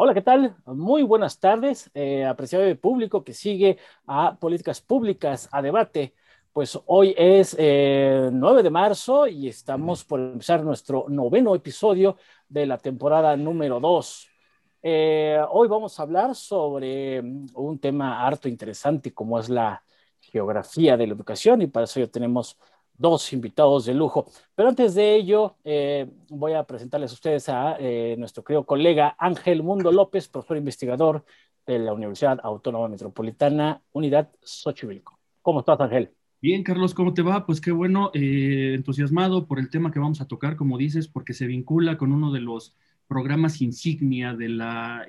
Hola, ¿qué tal? Muy buenas tardes, eh, apreciado público que sigue a Políticas Públicas, a debate. Pues hoy es 9 eh, de marzo y estamos por empezar nuestro noveno episodio de la temporada número 2. Eh, hoy vamos a hablar sobre un tema harto interesante como es la geografía de la educación y para eso ya tenemos dos invitados de lujo. Pero antes de ello, eh, voy a presentarles a ustedes a eh, nuestro querido colega Ángel Mundo López, profesor investigador de la Universidad Autónoma Metropolitana, Unidad Xochimilco. ¿Cómo estás, Ángel? Bien, Carlos, ¿cómo te va? Pues qué bueno, eh, entusiasmado por el tema que vamos a tocar, como dices, porque se vincula con uno de los programas insignia de la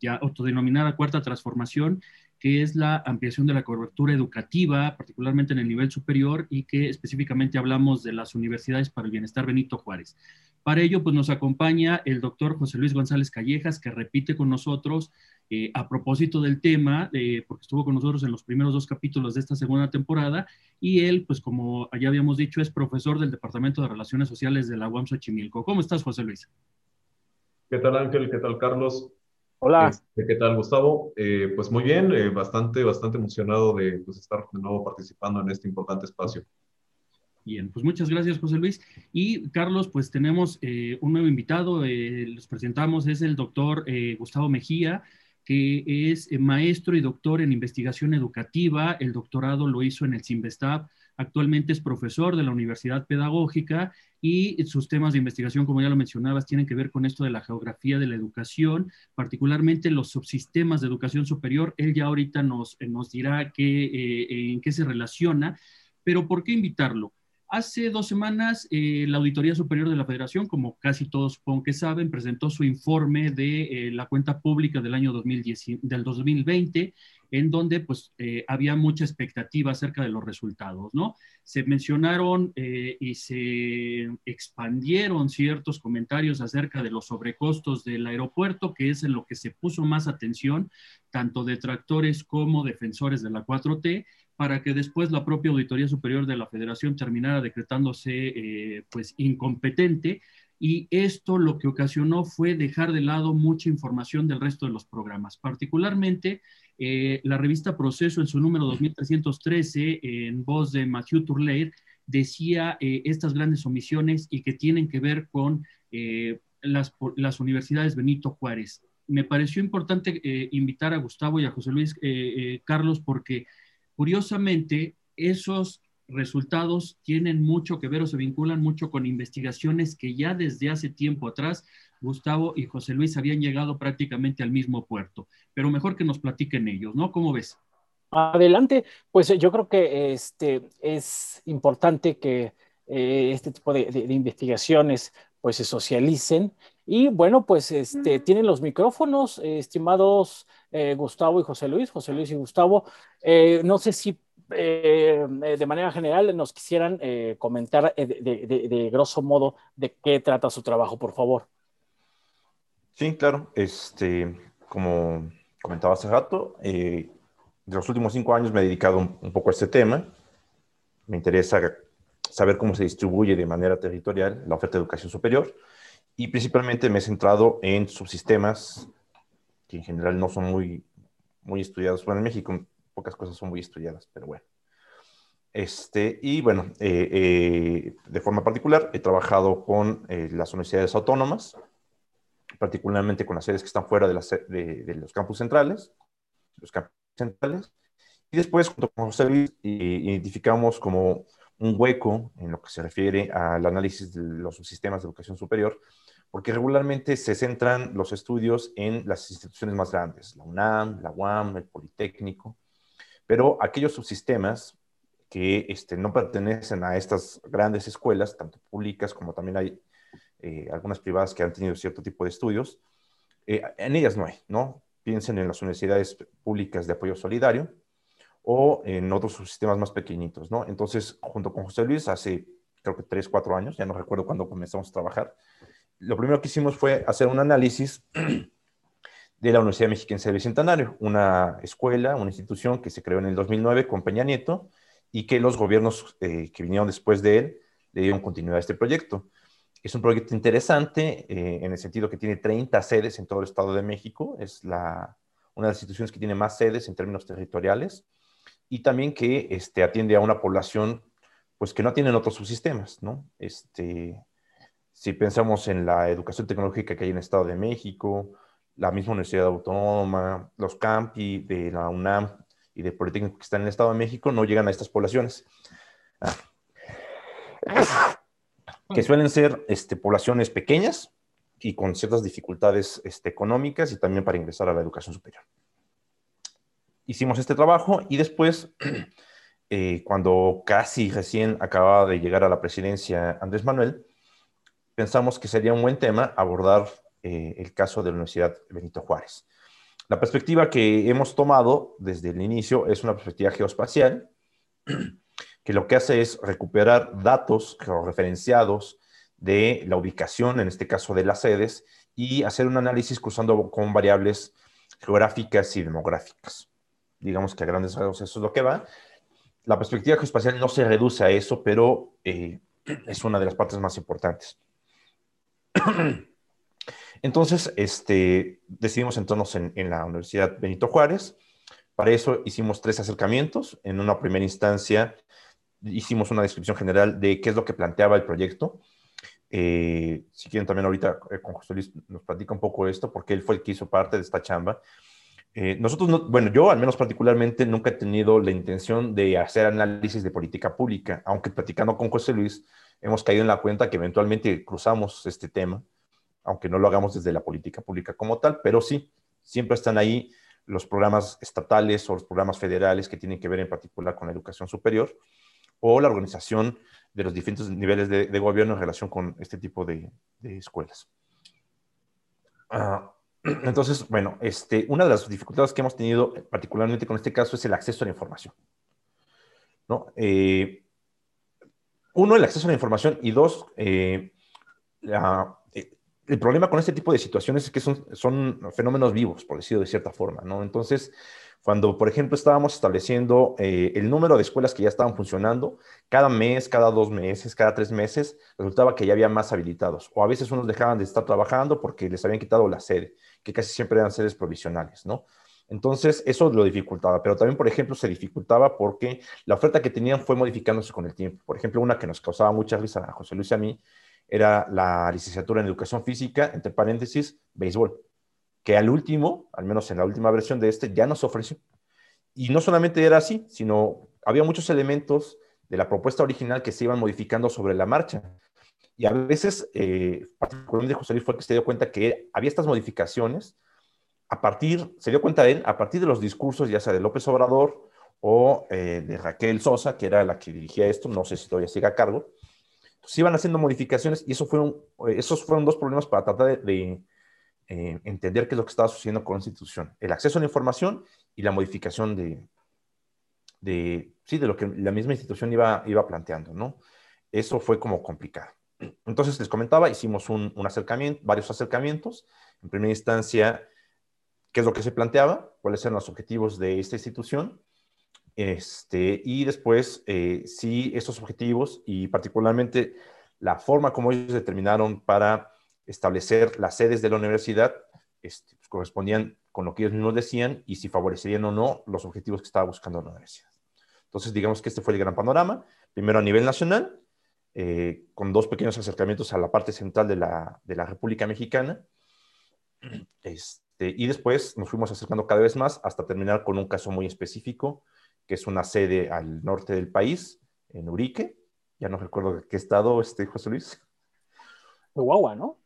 ya autodenominada Cuarta Transformación que es la ampliación de la cobertura educativa, particularmente en el nivel superior, y que específicamente hablamos de las universidades para el bienestar Benito Juárez. Para ello, pues nos acompaña el doctor José Luis González Callejas, que repite con nosotros eh, a propósito del tema, eh, porque estuvo con nosotros en los primeros dos capítulos de esta segunda temporada, y él, pues como ya habíamos dicho, es profesor del Departamento de Relaciones Sociales de la UAM Xochimilco. ¿Cómo estás, José Luis? ¿Qué tal, Ángel? ¿Qué tal, Carlos? Hola. Este, ¿Qué tal, Gustavo? Eh, pues muy bien, eh, bastante, bastante emocionado de pues, estar de nuevo participando en este importante espacio. Bien, pues muchas gracias, José Luis. Y Carlos, pues tenemos eh, un nuevo invitado, los presentamos, es el doctor Gustavo Mejía, que es maestro y doctor en investigación educativa. El doctorado lo hizo en el CIMBESTAB. Actualmente es profesor de la Universidad Pedagógica y sus temas de investigación, como ya lo mencionabas, tienen que ver con esto de la geografía de la educación, particularmente los subsistemas de educación superior. Él ya ahorita nos, nos dirá qué, eh, en qué se relaciona, pero ¿por qué invitarlo? Hace dos semanas, eh, la Auditoría Superior de la Federación, como casi todos supongo que saben, presentó su informe de eh, la cuenta pública del año 2010, del 2020, en donde pues eh, había mucha expectativa acerca de los resultados, ¿no? Se mencionaron y se expandieron ciertos comentarios acerca de los sobrecostos del aeropuerto, que es en lo que se puso más atención, tanto detractores como defensores de la 4T, para que después la propia Auditoría Superior de la Federación terminara decretándose eh, pues incompetente y esto lo que ocasionó fue dejar de lado mucha información del resto de los programas. Particularmente, eh, la revista Proceso en su número 2313, en voz de Mathieu Tourleir, decía eh, estas grandes omisiones y que tienen que ver con las, universidades Benito Juárez. Me pareció importante invitar a Gustavo y a José Luis Carlos porque Curiosamente, esos resultados tienen mucho que ver o se vinculan mucho con investigaciones que ya desde hace tiempo atrás Gustavo y José Luis habían llegado prácticamente al mismo puerto, pero mejor que nos platiquen ellos, ¿no? ¿Cómo ves? Adelante, pues yo creo que este, es importante que eh, este tipo de, investigaciones pues se socialicen y bueno, pues este, tienen los micrófonos, estimados eh, Gustavo y José Luis, José Luis y Gustavo. Eh, no sé si eh, de manera general nos quisieran comentar de, grosso modo de qué trata su trabajo, por favor. Sí, claro. Este, como comentaba hace rato, de los últimos cinco años me he dedicado un poco a este tema. Me interesa saber cómo se distribuye de manera territorial la oferta de educación superior y principalmente me he centrado en subsistemas que en general no son muy, muy estudiados. Bueno, en México pocas cosas son muy estudiadas, pero bueno. Este, y bueno, eh, eh, de forma particular he trabajado con eh, las universidades autónomas, particularmente con las sedes que están fuera de, de, los campus centrales, los campus centrales, y después junto con José Luis identificamos como un hueco en lo que se refiere al análisis de los sistemas de educación superior, porque regularmente se centran los estudios en las instituciones más grandes, la UNAM, la UAM, el Politécnico, pero aquellos subsistemas que este, no pertenecen a estas grandes escuelas, tanto públicas como también hay eh, algunas privadas que han tenido cierto tipo de estudios, eh, en ellas no hay, ¿no? Piensen en las universidades públicas de apoyo solidario o en otros subsistemas más pequeñitos, ¿no? Entonces, junto con José Luis, hace creo que tres, cuatro años, ya no recuerdo cuándo comenzamos a trabajar, lo primero que hicimos fue hacer un análisis de la Universidad Mexiquense del Bicentenario, una escuela, una institución que se creó en el 2009 con Peña Nieto y que los gobiernos eh, que vinieron después de él le dieron continuidad a este proyecto. Es un proyecto interesante eh, en el sentido que tiene 30 sedes en todo el Estado de México. Es la, una de las instituciones que tiene más sedes en términos territoriales y también que este, atiende a una población pues, que no tienen otros subsistemas. ¿no? Este, si pensamos en la educación tecnológica que hay en el Estado de México, la misma Universidad Autónoma, los campi de la UNAM y de Politécnico que están en el Estado de México, no llegan a estas poblaciones. Ah que suelen ser este, poblaciones pequeñas y con ciertas dificultades este, económicas y también para ingresar a la educación superior. Hicimos este trabajo y después, eh, cuando casi recién acababa de llegar a la presidencia Andrés Manuel, pensamos que sería un buen tema abordar eh, el caso de la Universidad Benito Juárez. La perspectiva que hemos tomado desde el inicio es una perspectiva geoespacial que lo que hace es recuperar datos referenciados de la ubicación, en este caso de las sedes, y hacer un análisis cruzando con variables geográficas y demográficas. Digamos que a grandes rasgos eso es lo que va. La perspectiva geoespacial no se reduce a eso, pero eh, es una de las partes más importantes. Entonces, este, decidimos entrarnos en, en, la Universidad Benito Juárez. Para eso hicimos tres acercamientos. En una primera instancia, hicimos una descripción general de qué es lo que planteaba el proyecto. Eh, si quieren también ahorita eh, con José Luis nos platica un poco esto, porque él fue el que hizo parte de esta chamba. Eh, nosotros, bueno, yo al menos particularmente nunca he tenido la intención de hacer análisis de política pública, aunque platicando con José Luis hemos caído en la cuenta que eventualmente cruzamos este tema, aunque no lo hagamos desde la política pública como tal, pero sí, siempre están ahí los programas estatales o los programas federales que tienen que ver en particular con la educación superior o la organización de los diferentes niveles de, gobierno en relación con este tipo de, escuelas. Ah, entonces, bueno, este, una de las dificultades que hemos tenido particularmente con este caso es el acceso a la información. ¿no? Eh, uno, el acceso a la información y dos, eh, eh, el problema con este tipo de situaciones es que son, fenómenos vivos, por decirlo de cierta forma. ¿no? Entonces, cuando, por ejemplo, estábamos estableciendo eh, el número de escuelas que ya estaban funcionando, cada mes, cada dos meses, cada tres meses, resultaba que ya había más habilitados. O a veces unos dejaban de estar trabajando porque les habían quitado la sede, que casi siempre eran sedes provisionales, ¿no? Entonces, eso lo dificultaba, pero también, por ejemplo, se dificultaba porque la oferta que tenían fue modificándose con el tiempo. Por ejemplo, una que nos causaba mucha risa a José Luis y a mí era la licenciatura en educación física, entre paréntesis, béisbol que al último, al menos en la última versión de este, ya nos ofreció. Y no solamente era así, sino había muchos elementos de la propuesta original que se iban modificando sobre la marcha. Y a veces, eh, particularmente José Luis fue el que se dio cuenta que había estas modificaciones a partir, se dio cuenta él, a partir de los discursos ya sea de López Obrador o eh, de Raquel Sosa, que era la que dirigía esto, no sé si todavía sigue a cargo, se iban haciendo modificaciones y eso fueron, esos fueron dos problemas para tratar de eh, entender qué es lo que estaba sucediendo con la institución. El acceso a la información y la modificación de, de, sí, de lo que la misma institución iba, iba planteando, ¿no? Eso fue como complicado. Entonces, les comentaba, hicimos un acercamiento, varios acercamientos. En primera instancia, qué es lo que se planteaba, cuáles eran los objetivos de esta institución, este, y después, eh, si estos objetivos y particularmente la forma como ellos determinaron para establecer las sedes de la universidad este, pues, correspondían con lo que ellos mismos decían y si favorecerían o no los objetivos que estaba buscando la universidad. Entonces, digamos que este fue el gran panorama, primero a nivel nacional, eh, con dos pequeños acercamientos a la parte central de la, de la República Mexicana, este, y después nos fuimos acercando cada vez más hasta terminar con un caso muy específico, que es una sede al norte del país, en Urique, ya no recuerdo de qué estado, este, José Luis. Chihuahua, ¿no?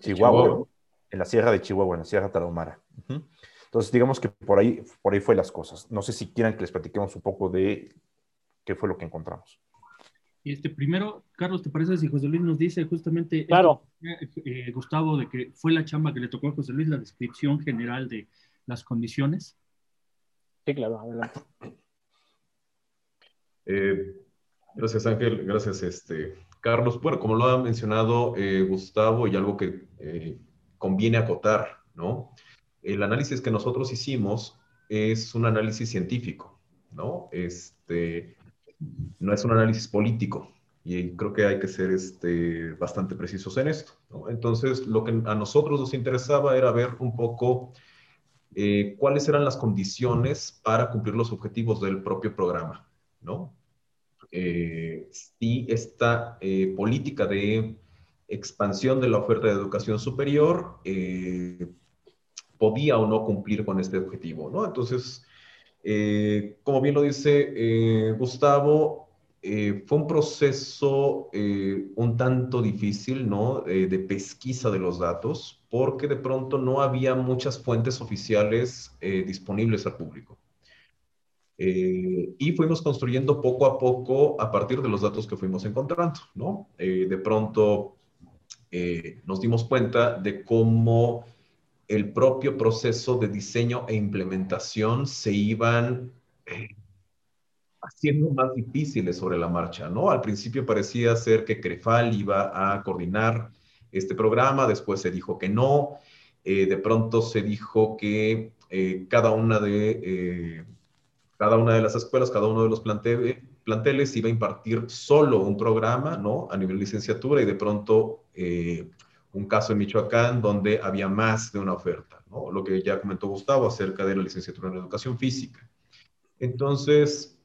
Chihuahua, en la Sierra de Chihuahua, en la Sierra Tarahumara. Entonces, digamos que por ahí, por ahí fue las cosas. No sé si quieran que les platiquemos un poco de qué fue lo que encontramos. Este, primero, Carlos, ¿te parece si José Luis nos dice justamente, claro. Eh, Gustavo, de que fue la chamba que le tocó a José Luis, la descripción general de las condiciones? Sí, claro, adelante. Eh, gracias, Ángel. Gracias, este, Carlos, bueno, como lo ha mencionado eh, Gustavo, y algo que eh, conviene acotar, ¿no? El análisis que nosotros hicimos es un análisis científico, ¿no? Este, no es un análisis político, Y creo que hay que ser este, bastante precisos en esto. Entonces, lo que a nosotros nos interesaba era ver un poco cuáles eran las condiciones para cumplir los objetivos del propio programa, ¿no? Eh, si esta eh, política de expansión de la oferta de educación superior podía o no cumplir con este objetivo, ¿no? Entonces, como bien lo dice Gustavo, fue un proceso un tanto difícil, ¿no? de pesquisa de los datos, porque de pronto no había muchas fuentes oficiales eh, disponibles al público. Eh, y fuimos construyendo poco a poco a partir de los datos que fuimos encontrando, ¿no? Eh, de pronto nos dimos cuenta de cómo el propio proceso de diseño e implementación se iban haciendo más difíciles sobre la marcha, ¿no? Al principio parecía ser que CREFAL iba a coordinar este programa, después se dijo que no, eh, de pronto se dijo que eh, cada, una de, eh, cada una de las escuelas, cada uno de los planteles iba a impartir solo un programa, ¿no? A nivel licenciatura y de pronto un caso en Michoacán donde había más de una oferta, ¿no? Lo que ya comentó Gustavo acerca de la licenciatura en educación física. Entonces,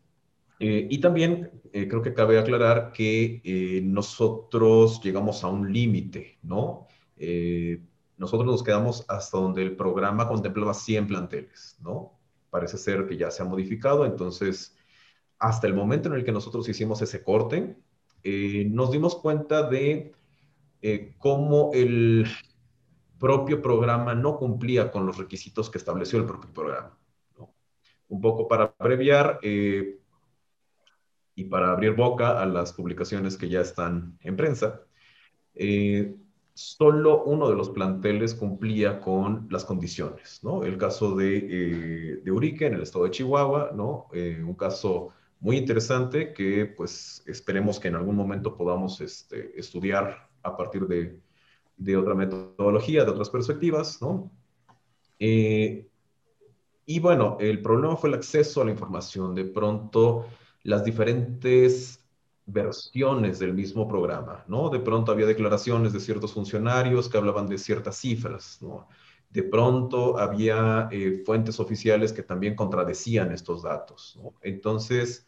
eh, y también eh, creo que cabe aclarar que eh, nosotros llegamos a un límite, ¿no? nosotros nos quedamos hasta donde el programa contemplaba 100 planteles, ¿no? Parece ser que ya se ha modificado, entonces, hasta el momento en el que nosotros hicimos ese corte, nos dimos cuenta de cómo el propio programa no cumplía con los requisitos que estableció el propio programa. Un poco para abreviar, y para abrir boca a las publicaciones que ya están en prensa, eh, solo uno de los planteles cumplía con las condiciones, ¿no? El caso de, eh, de Urique en el estado de Chihuahua, ¿no? Eh, un caso muy interesante que pues esperemos que en algún momento podamos este, estudiar a partir de, de, otra metodología, de otras perspectivas, ¿no? y bueno, el problema fue el acceso a la información. De pronto las diferentes versiones del mismo programa, ¿no? De pronto había declaraciones de ciertos funcionarios que hablaban de ciertas cifras, ¿no? De pronto había eh, fuentes oficiales que también contradecían estos datos, ¿no? Entonces,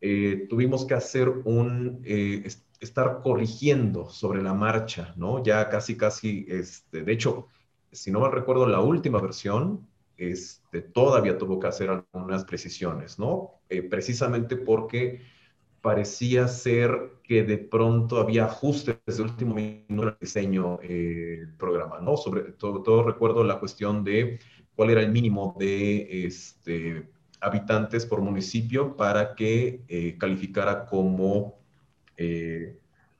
eh, tuvimos que hacer un, eh, estar corrigiendo sobre la marcha, ¿no? Ya casi, casi, este, de hecho, si no me recuerdo, la última versión este, todavía tuvo que hacer algunas precisiones, ¿no? Precisamente porque parecía ser que de pronto había ajustes el último minuto del diseño eh, del programa, ¿no? Sobre todo, recuerdo la cuestión de cuál era el mínimo de este, habitantes por municipio para que eh, calificara como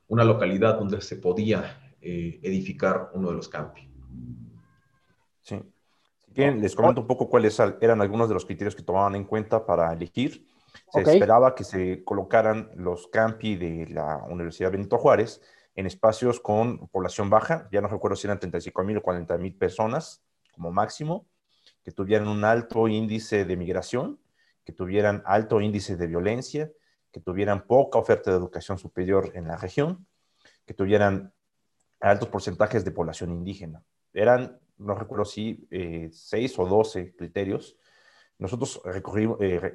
una localidad donde se podía edificar uno de los campi. Sí. Bien, les comento un poco cuáles eran algunos de los criterios que tomaban en cuenta para elegir. Se esperaba que se colocaran los campi de la Universidad Benito Juárez en espacios con población baja, ya no recuerdo si eran 35 mil o 40 mil personas como máximo, que tuvieran un alto índice de migración, que tuvieran alto índice de violencia, que tuvieran poca oferta de educación superior en la región, que tuvieran altos porcentajes de población indígena. Eran no recuerdo si eh, seis o doce criterios. Nosotros eh,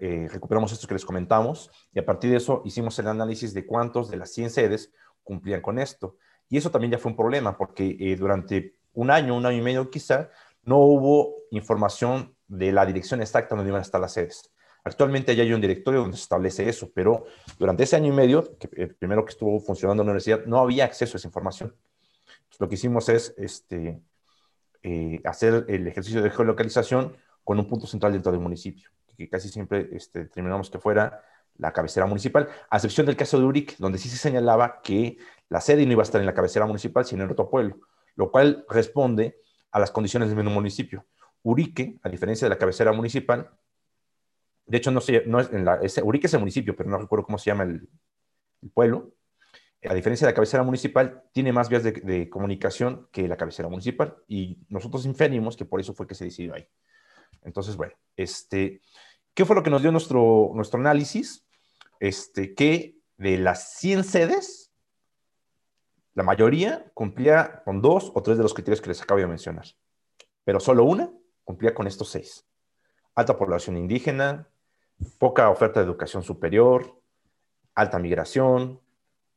eh, recuperamos estos que les comentamos y a partir de eso hicimos el análisis de cuántos de las 100 sedes cumplían con esto. Y eso también ya fue un problema porque durante un año, un año y medio quizá, no hubo información de la dirección exacta donde iban a estar las sedes. Actualmente ya hay un directorio donde se establece eso, pero durante ese año y medio, que, el primero que estuvo funcionando en la universidad, no había acceso a esa información. lo que hicimos es este, eh, hacer el ejercicio de geolocalización con un punto central dentro del municipio, que casi siempre este, que fuera la cabecera municipal, a excepción del caso de Urique, donde sí se señalaba que la sede no iba a estar en la cabecera municipal, sino en otro pueblo, lo cual responde a las condiciones del mismo municipio. Urique, a diferencia de la cabecera municipal, de hecho, no, sé, no es en la, Urique es el municipio, pero no recuerdo cómo se llama el, el pueblo, a diferencia de la cabecera municipal, tiene más vías de, comunicación que la cabecera municipal y nosotros inferimos que por eso fue que se decidió ahí. Entonces, bueno, este, ¿qué fue lo que nos dio nuestro, nuestro análisis? Este, que de las 100 sedes, la mayoría cumplía con dos o tres de los criterios que les acabo de mencionar, pero solo una cumplía con estos seis. Alta población indígena, poca oferta de educación superior, alta migración,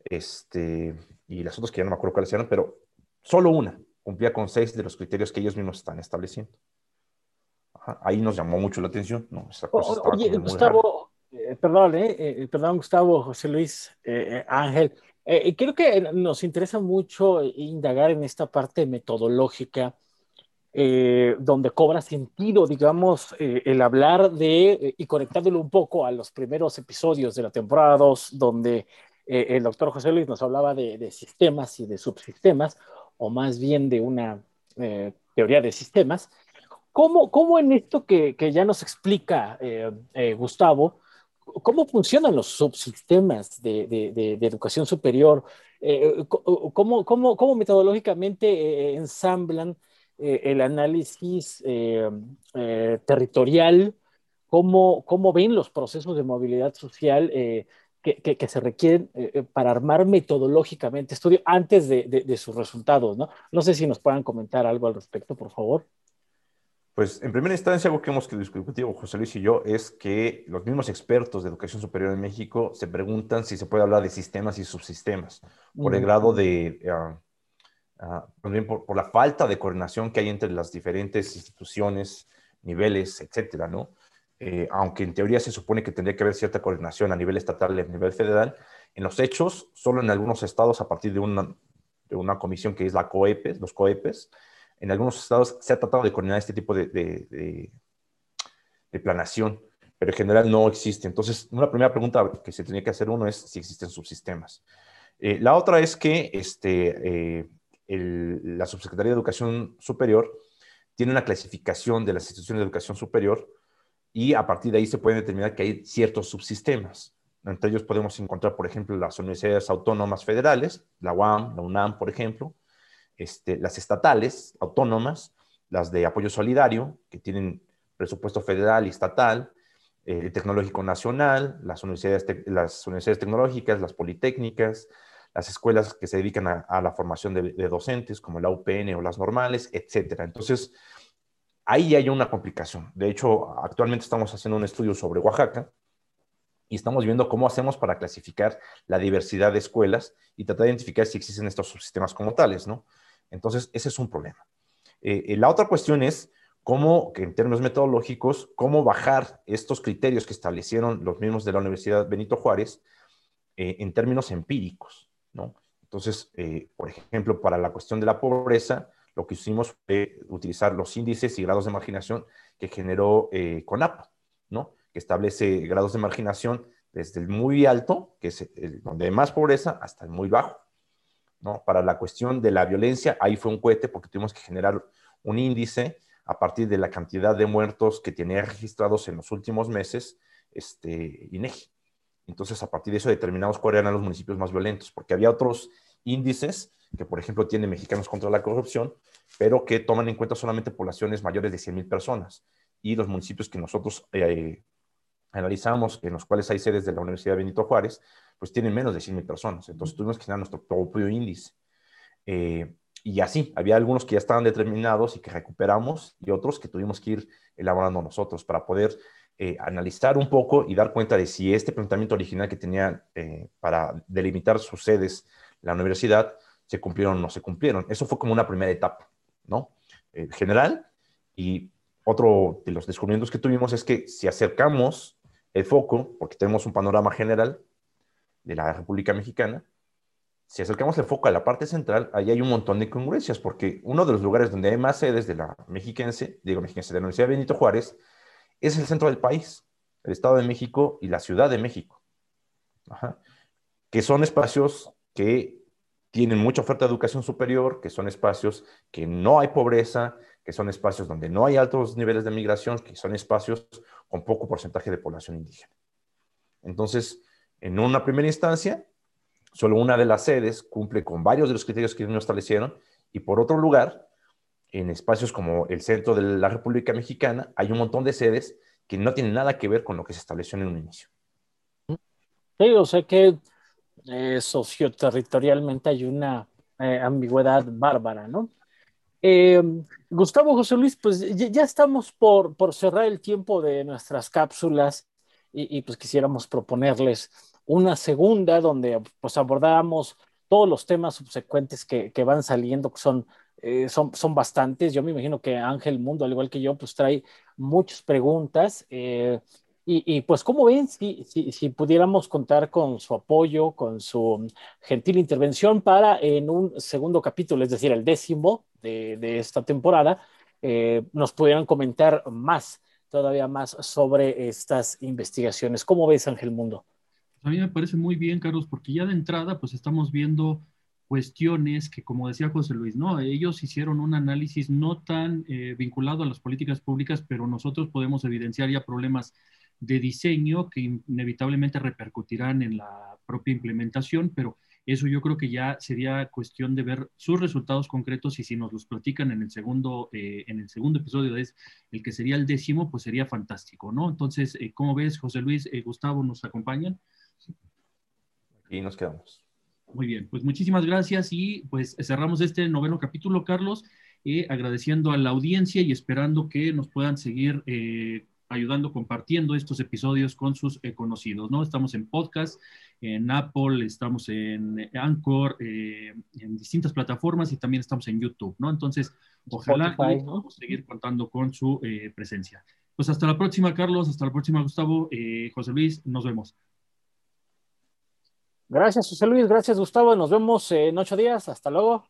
este, y las otras que ya no me acuerdo cuáles eran, pero solo una cumplía con seis de los criterios que ellos mismos están estableciendo. Ahí nos llamó mucho la atención. No, oye, Gustavo, eh, perdón, eh, eh, perdón, Gustavo, José Luis, Ángel. creo que nos interesa mucho indagar en esta parte metodológica, donde cobra sentido, digamos, el hablar de, y conectándolo un poco a los primeros episodios de la temporada 2, donde el doctor José Luis nos hablaba de, de, sistemas y de subsistemas, o más bien de una teoría de sistemas. ¿Cómo, cómo en esto que, que ya nos explica Gustavo, ¿Cómo funcionan los subsistemas de, de, de, educación superior? Eh, ¿cómo, cómo, cómo, metodológicamente eh, ensamblan eh, el análisis territorial? ¿Cómo, ¿Cómo, ven los procesos de movilidad social que, que, se requieren para armar metodológicamente estudio antes de, sus resultados? ¿no? no sé si nos puedan comentar algo al respecto, por favor. Pues en primera instancia, algo que hemos discutido José Luis y yo es que los mismos expertos de educación superior en México se preguntan si se puede hablar de sistemas y subsistemas por el grado de, uh, uh, por, por, la falta de coordinación que hay entre las diferentes instituciones, niveles, etcétera, ¿no? Eh, aunque en teoría se supone que tendría que haber cierta coordinación a nivel estatal y a nivel federal, en los hechos, solo en algunos estados, a partir de una, de una comisión que es la COEPES, los COEPES, en algunos estados se ha tratado de coordinar este tipo de, planación, pero en general no existe. Entonces, una primera pregunta que se tenía que hacer uno es si existen subsistemas. Eh, la otra es que este, eh, la Subsecretaría de Educación Superior tiene una clasificación de las instituciones de educación superior y a partir de ahí se puede determinar que hay ciertos subsistemas. Entre ellos podemos encontrar, por ejemplo, las universidades autónomas federales, la UAM, la UNAM, por ejemplo, este, las estatales, autónomas, las de apoyo solidario, que tienen presupuesto federal y estatal, eh, el tecnológico nacional, las universidades, las universidades tecnológicas, las politécnicas, las escuelas que se dedican a, la formación de, docentes, como la UPN o las normales, etc. Entonces, ahí hay una complicación. De hecho, actualmente estamos haciendo un estudio sobre Oaxaca y estamos viendo cómo hacemos para clasificar la diversidad de escuelas y tratar de identificar si existen estos subsistemas como tales, ¿no? Entonces, ese es un problema. Eh, eh, la otra cuestión es cómo, en términos metodológicos, cómo bajar estos criterios que establecieron los mismos de la Universidad Benito Juárez eh, en términos empíricos, ¿no? Entonces, por ejemplo, para la cuestión de la pobreza, lo que hicimos fue utilizar los índices y grados de marginación que generó CONAP, ¿no? Que establece grados de marginación desde el muy alto, que es donde hay más pobreza, hasta el muy bajo. Para la cuestión de la violencia, ahí fue un cohete porque tuvimos que generar un índice a partir de la cantidad de muertos que tenía registrados en los últimos meses este, INEGI. Entonces, a partir de eso determinamos cuáles eran los municipios más violentos, porque había otros índices que, por ejemplo, tienen Mexicanos contra la Corrupción, pero que toman en cuenta solamente poblaciones mayores de 100.000 personas. Y los municipios que nosotros eh, analizamos, en los cuales hay sedes de la Universidad Benito Juárez, pues tienen menos de 100 personas. Entonces tuvimos que generar nuestro propio índice. Eh, y así, había algunos que ya estaban determinados y que recuperamos y otros que tuvimos que ir elaborando nosotros para poder eh, analizar un poco y dar cuenta de si este planteamiento original que tenía eh, para delimitar sus sedes la universidad se cumplieron o no se cumplieron. Eso fue como una primera etapa, ¿no? general. Y otro de los descubrimientos que tuvimos es que si acercamos el foco, porque tenemos un panorama general, de la República Mexicana, si acercamos el foco a la parte central, ahí hay un montón de congruencias, porque uno de los lugares donde hay más sedes de la mexiquense, digo mexiquense, de la Universidad Benito Juárez, es el centro del país, el Estado de México y la Ciudad de México, que son espacios que tienen mucha oferta de educación superior, que son espacios que no hay pobreza, que son espacios donde no hay altos niveles de migración, que son espacios con poco porcentaje de población indígena. Entonces, en una primera instancia, solo una de las sedes cumple con varios de los criterios que nos establecieron y por otro lugar, en espacios como el centro de la República Mexicana, hay un montón de sedes que no tienen nada que ver con lo que se estableció en un inicio. Sí, o sea que eh, socioterritorialmente hay una eh, ambigüedad bárbara, ¿no? Eh, Gustavo José Luis, pues ya, estamos por, por, cerrar el tiempo de nuestras cápsulas y, pues quisiéramos proponerles una segunda donde pues abordamos todos los temas subsecuentes que, que van saliendo, que son, eh, son, son bastantes. Yo me imagino que Ángel Mundo, al igual que yo, pues trae muchas preguntas. Eh, y, pues, ¿cómo ven si, si, pudiéramos contar con su apoyo, con su gentil intervención para en un segundo capítulo, es decir, el décimo de, de esta temporada, eh, nos pudieran comentar más, todavía más sobre estas investigaciones? ¿Cómo ves, Ángel Mundo? A mí me parece muy bien, Carlos, porque ya de entrada, pues estamos viendo cuestiones que, como decía José Luis, ¿no? Ellos hicieron un análisis no tan eh, vinculado a las políticas públicas, pero nosotros podemos evidenciar ya problemas de diseño que inevitablemente repercutirán en la propia implementación, pero eso yo creo que ya sería cuestión de ver sus resultados concretos y si nos los platican en el segundo, eh, en el segundo episodio, es el que sería el décimo, pues sería fantástico, ¿no? Entonces, eh, ¿cómo ves, José Luis, eh, Gustavo, nos acompañan? Y nos quedamos. Muy bien, pues muchísimas gracias y pues cerramos este noveno capítulo, Carlos, agradeciendo a la audiencia y esperando que nos puedan seguir ayudando, compartiendo estos episodios con sus eh, conocidos, ¿no? Estamos en podcast, en Apple, estamos en Anchor, eh, en distintas plataformas y también estamos en YouTube, ¿no? Entonces, ojalá podamos seguir contando con su eh, presencia. Pues hasta la próxima, Carlos, hasta la próxima, Gustavo, José Luis, nos vemos. Gracias, José Luis, gracias, Gustavo, nos vemos en ocho días, hasta luego.